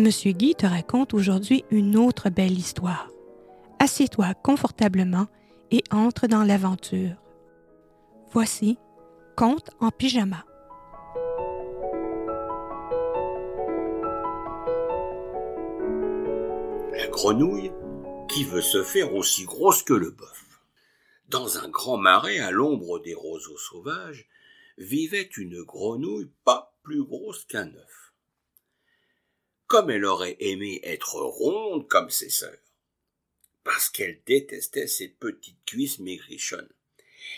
Monsieur Guy te raconte aujourd'hui une autre belle histoire. Assieds-toi confortablement et entre dans l'aventure. Voici Conte en pyjama. La grenouille qui veut se faire aussi grosse que le bœuf. Dans un grand marais à l'ombre des roseaux sauvages vivait une grenouille pas plus grosse qu'un œuf. Comme elle aurait aimé être ronde comme ses sœurs, parce qu'elle détestait ses petites cuisses maigrichonnes.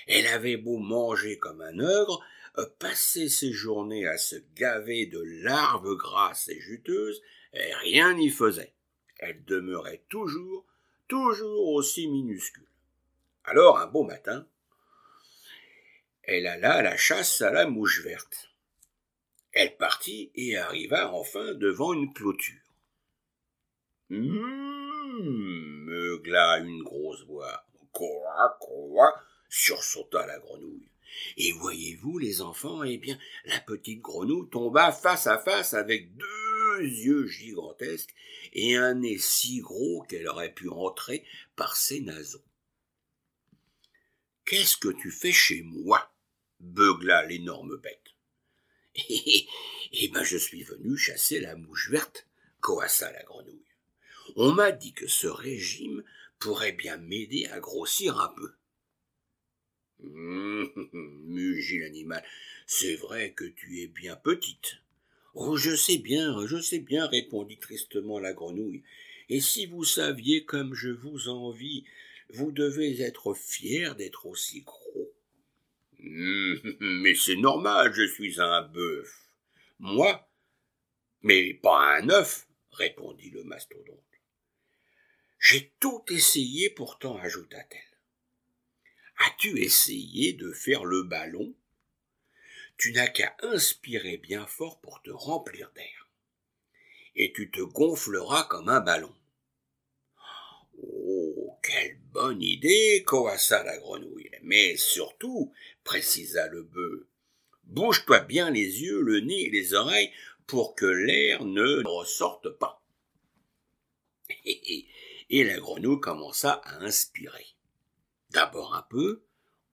Elle avait beau manger comme un ogre, euh, passer ses journées à se gaver de larves grasses et juteuses, et rien n'y faisait. Elle demeurait toujours, toujours aussi minuscule. Alors, un beau matin, elle alla à la chasse à la mouche verte. Elle partit et arriva enfin devant une clôture. Hum, meugla une grosse voix. Quoi, quoi, sursauta la grenouille. Et voyez-vous, les enfants, eh bien, la petite grenouille tomba face à face avec deux yeux gigantesques et un nez si gros qu'elle aurait pu entrer par ses naseaux. Qu'est-ce que tu fais chez moi? beugla l'énorme bête. Eh ben, je suis venu chasser la mouche verte, coassa la grenouille. On m'a dit que ce régime pourrait bien m'aider à grossir un peu. mugit l'animal. C'est vrai que tu es bien petite. Oh, je sais bien, je sais bien, répondit tristement la grenouille. Et si vous saviez comme je vous envie, vous devez être fier d'être aussi gros. Mais c'est normal, je suis un bœuf. Moi? Mais pas un œuf, répondit le mastodonte. J'ai tout essayé pourtant, ajouta-t-elle. As-tu essayé de faire le ballon? Tu n'as qu'à inspirer bien fort pour te remplir d'air. Et tu te gonfleras comme un ballon. Oh, quelle bonne idée, coassa la grenouille. Mais surtout, précisa le bœuf, bouge-toi bien les yeux, le nez et les oreilles pour que l'air ne ressorte pas. Et la grenouille commença à inspirer. D'abord un peu,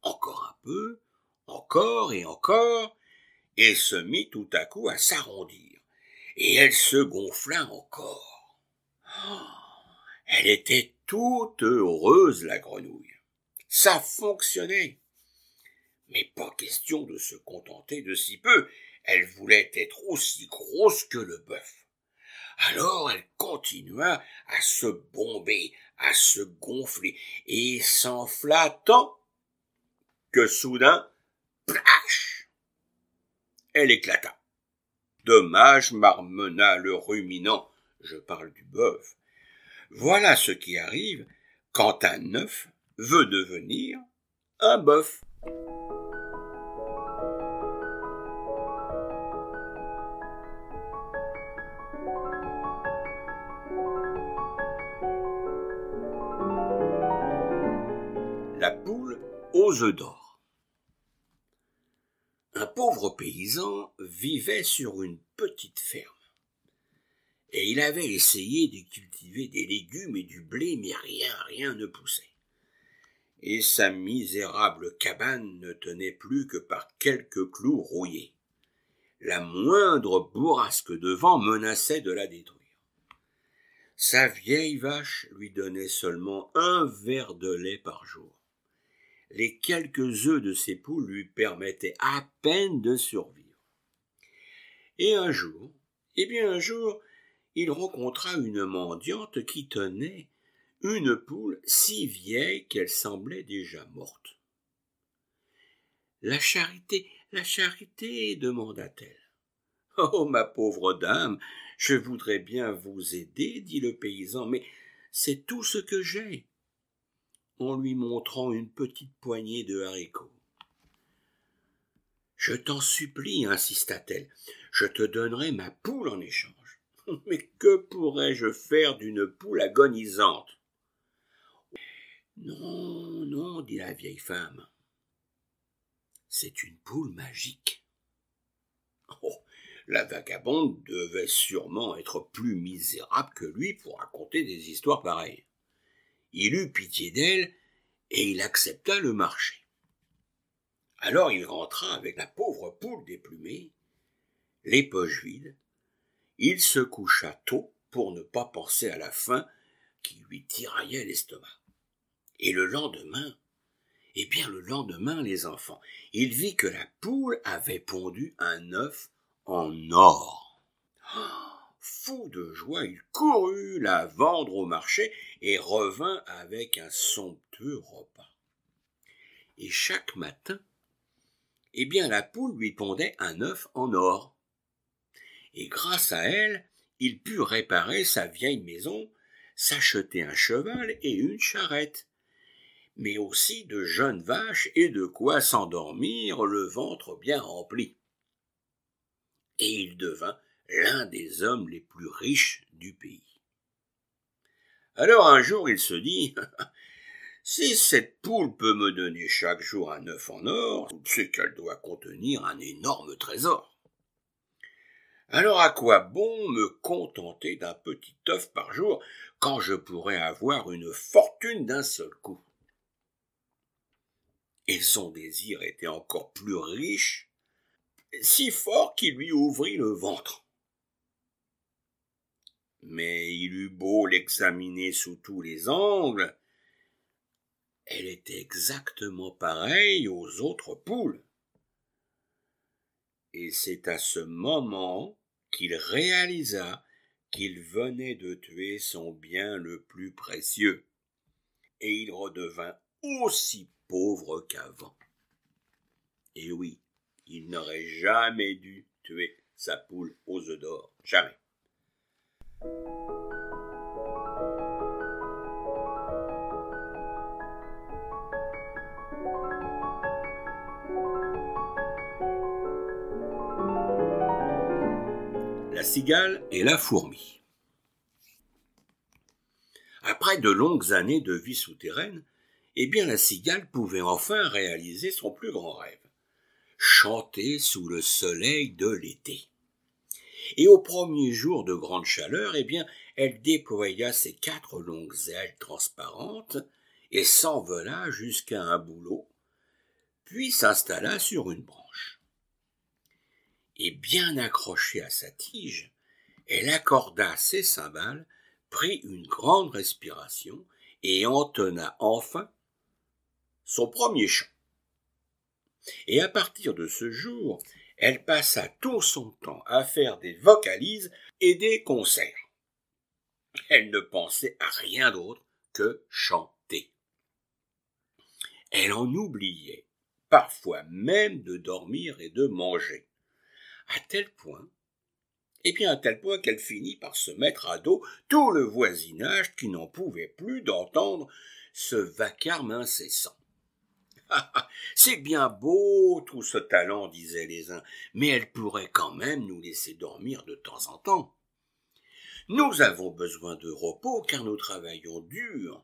encore un peu, encore et encore, et se mit tout à coup à s'arrondir, et elle se gonfla encore. Oh, elle était toute heureuse, la grenouille. Ça fonctionnait. Mais pas question de se contenter de si peu. Elle voulait être aussi grosse que le bœuf. Alors elle continua à se bomber, à se gonfler, et s'enfla tant que soudain, plash Elle éclata. Dommage, marmonna le ruminant, je parle du bœuf. Voilà ce qui arrive quand un œuf veut devenir un bœuf. D'or. Un pauvre paysan vivait sur une petite ferme et il avait essayé de cultiver des légumes et du blé, mais rien, rien ne poussait. Et sa misérable cabane ne tenait plus que par quelques clous rouillés. La moindre bourrasque de vent menaçait de la détruire. Sa vieille vache lui donnait seulement un verre de lait par jour. Les quelques œufs de ses poules lui permettaient à peine de survivre. Et un jour, eh bien un jour, il rencontra une mendiante qui tenait une poule si vieille qu'elle semblait déjà morte. La charité, la charité, demanda-t-elle. Oh, ma pauvre dame, je voudrais bien vous aider, dit le paysan, mais c'est tout ce que j'ai. En lui montrant une petite poignée de haricots. Je t'en supplie, insista-t-elle, je te donnerai ma poule en échange. Mais que pourrais-je faire d'une poule agonisante? Non, non, dit la vieille femme. C'est une poule magique. Oh, La vagabonde devait sûrement être plus misérable que lui pour raconter des histoires pareilles. Il eut pitié d'elle et il accepta le marché. Alors il rentra avec la pauvre poule déplumée, les poches vides. Il se coucha tôt pour ne pas penser à la faim qui lui tiraillait l'estomac. Et le lendemain, eh bien le lendemain, les enfants, il vit que la poule avait pondu un œuf en or. Fou de joie, il courut la vendre au marché et revint avec un somptueux repas. Et chaque matin, eh bien la poule lui pondait un œuf en or. Et grâce à elle, il put réparer sa vieille maison, s'acheter un cheval et une charrette, mais aussi de jeunes vaches et de quoi s'endormir le ventre bien rempli. Et il devint l'un des hommes les plus riches du pays. Alors un jour il se dit Si cette poule peut me donner chaque jour un œuf en or, c'est qu'elle doit contenir un énorme trésor. Alors à quoi bon me contenter d'un petit œuf par jour quand je pourrais avoir une fortune d'un seul coup? Et son désir était encore plus riche, si fort qu'il lui ouvrit le ventre. Mais il eut beau l'examiner sous tous les angles, elle était exactement pareille aux autres poules. Et c'est à ce moment qu'il réalisa qu'il venait de tuer son bien le plus précieux, et il redevint aussi pauvre qu'avant. Et oui, il n'aurait jamais dû tuer sa poule aux œufs d'or, jamais. La cigale et la fourmi. Après de longues années de vie souterraine, eh bien la cigale pouvait enfin réaliser son plus grand rêve chanter sous le soleil de l'été. Et au premier jour de grande chaleur, eh bien, elle déploya ses quatre longues ailes transparentes et s'envola jusqu'à un bouleau, puis s'installa sur une branche et bien accrochée à sa tige, elle accorda ses cymbales, prit une grande respiration et entonna enfin son premier chant. Et à partir de ce jour, elle passa tout son temps à faire des vocalises et des concerts. Elle ne pensait à rien d'autre que chanter. Elle en oubliait, parfois même de dormir et de manger à tel point, et bien à tel point qu'elle finit par se mettre à dos tout le voisinage qui n'en pouvait plus d'entendre ce vacarme incessant. C'est bien beau tout ce talent, disaient les uns, mais elle pourrait quand même nous laisser dormir de temps en temps. Nous avons besoin de repos car nous travaillons dur.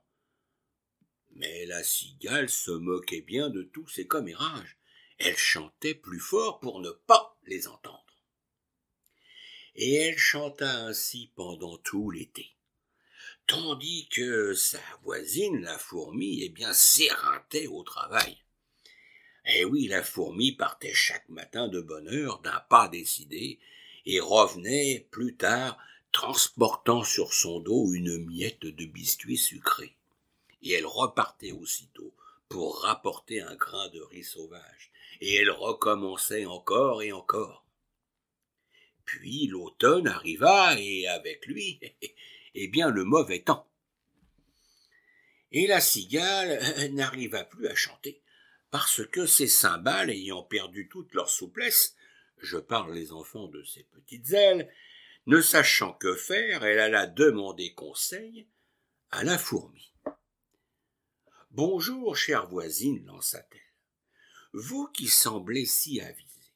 Mais la cigale se moquait bien de tous ces commérages. Elle chantait plus fort pour ne pas les entendre. Et elle chanta ainsi pendant tout l'été. Tandis que sa voisine, la fourmi, eh bien, s'éreintait au travail. Eh oui, la fourmi partait chaque matin de bonne heure d'un pas décidé et revenait plus tard transportant sur son dos une miette de biscuit sucré. Et elle repartait aussitôt pour rapporter un grain de riz sauvage et elle recommençait encore et encore. Puis l'automne arriva, et avec lui, eh bien, le mauvais temps. Et la cigale euh, n'arriva plus à chanter, parce que ses cymbales ayant perdu toute leur souplesse, je parle les enfants de ses petites ailes, ne sachant que faire, elle alla demander conseil à la fourmi. Bonjour, chère voisine, lança-t-elle vous qui semblez si avisé,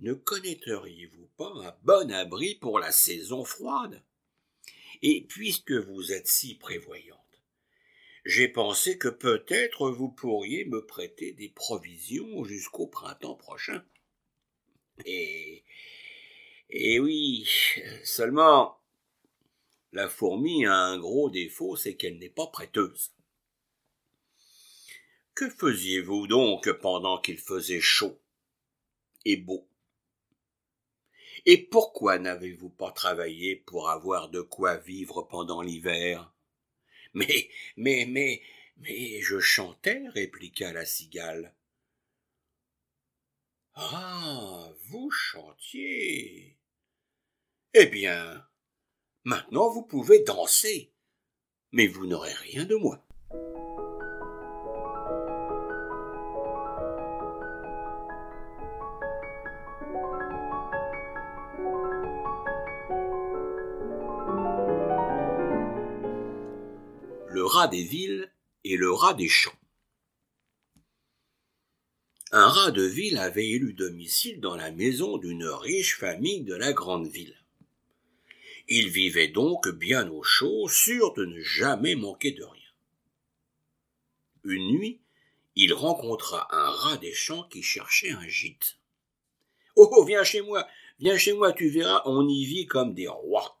ne connaîtriez-vous pas un bon abri pour la saison froide? Et puisque vous êtes si prévoyante, j'ai pensé que peut-être vous pourriez me prêter des provisions jusqu'au printemps prochain. Et, Eh oui, seulement la fourmi a un gros défaut, c'est qu'elle n'est pas prêteuse. Que faisiez-vous donc pendant qu'il faisait chaud et beau? Et pourquoi n'avez-vous pas travaillé pour avoir de quoi vivre pendant l'hiver? Mais, mais, mais, mais je chantais, répliqua la cigale. Ah, vous chantiez. Eh bien, maintenant vous pouvez danser, mais vous n'aurez rien de moi. Des villes et le rat des champs. Un rat de ville avait élu domicile dans la maison d'une riche famille de la grande ville. Il vivait donc bien au chaud, sûr de ne jamais manquer de rien. Une nuit, il rencontra un rat des champs qui cherchait un gîte. Oh, viens chez moi, viens chez moi, tu verras, on y vit comme des rois.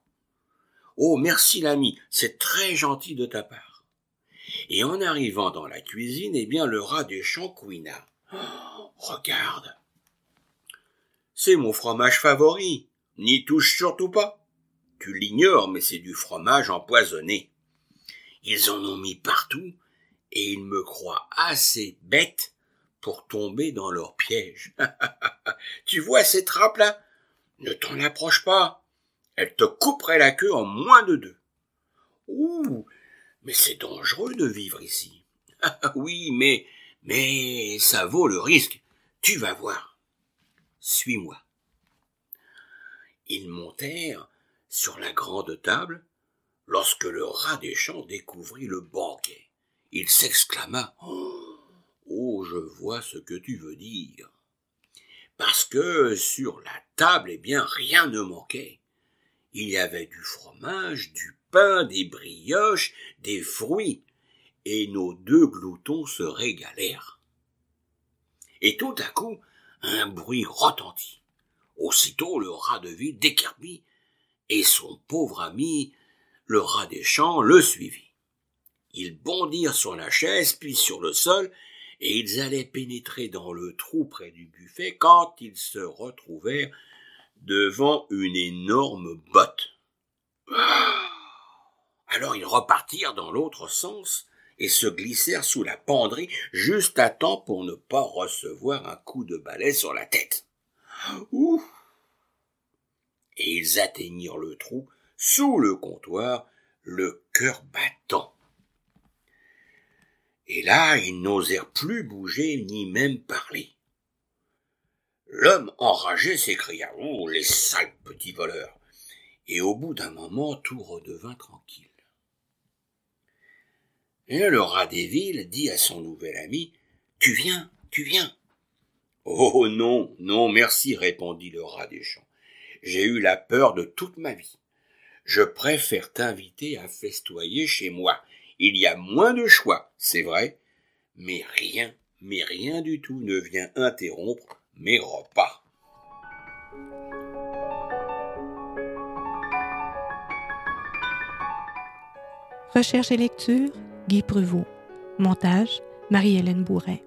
Oh, merci l'ami, c'est très gentil de ta part. Et en arrivant dans la cuisine, eh bien, le rat des champs. Oh, regarde. C'est mon fromage favori. N'y touche surtout pas. Tu l'ignores, mais c'est du fromage empoisonné. Ils en ont mis partout, et ils me croient assez bête pour tomber dans leur piège. tu vois ces trappes-là Ne t'en approche pas. Elles te couperaient la queue en moins de deux. Ouh, mais c'est dangereux de vivre ici. oui, mais mais ça vaut le risque. Tu vas voir. Suis-moi. Ils montèrent sur la grande table lorsque le rat des champs découvrit le banquet. Il s'exclama Oh, je vois ce que tu veux dire. Parce que sur la table, eh bien, rien ne manquait. Il y avait du fromage, du des brioches, des fruits, et nos deux gloutons se régalèrent. Et tout à coup, un bruit retentit. Aussitôt le rat de ville décarpit, et son pauvre ami, le rat des champs, le suivit. Ils bondirent sur la chaise, puis sur le sol, et ils allaient pénétrer dans le trou près du buffet quand ils se retrouvèrent devant une énorme botte. Alors ils repartirent dans l'autre sens, et se glissèrent sous la penderie juste à temps pour ne pas recevoir un coup de balai sur la tête. Ouh Et ils atteignirent le trou sous le comptoir, le cœur battant. Et là, ils n'osèrent plus bouger ni même parler. L'homme enragé s'écria Oh, les sales petits voleurs Et au bout d'un moment, tout redevint tranquille. Et le rat des villes dit à son nouvel ami Tu viens, tu viens. Oh non, non, merci, répondit le rat des champs. J'ai eu la peur de toute ma vie. Je préfère t'inviter à festoyer chez moi. Il y a moins de choix, c'est vrai, mais rien, mais rien du tout ne vient interrompre mes repas. Recherche et lecture Guy Prevot. Montage Marie-Hélène Bourret.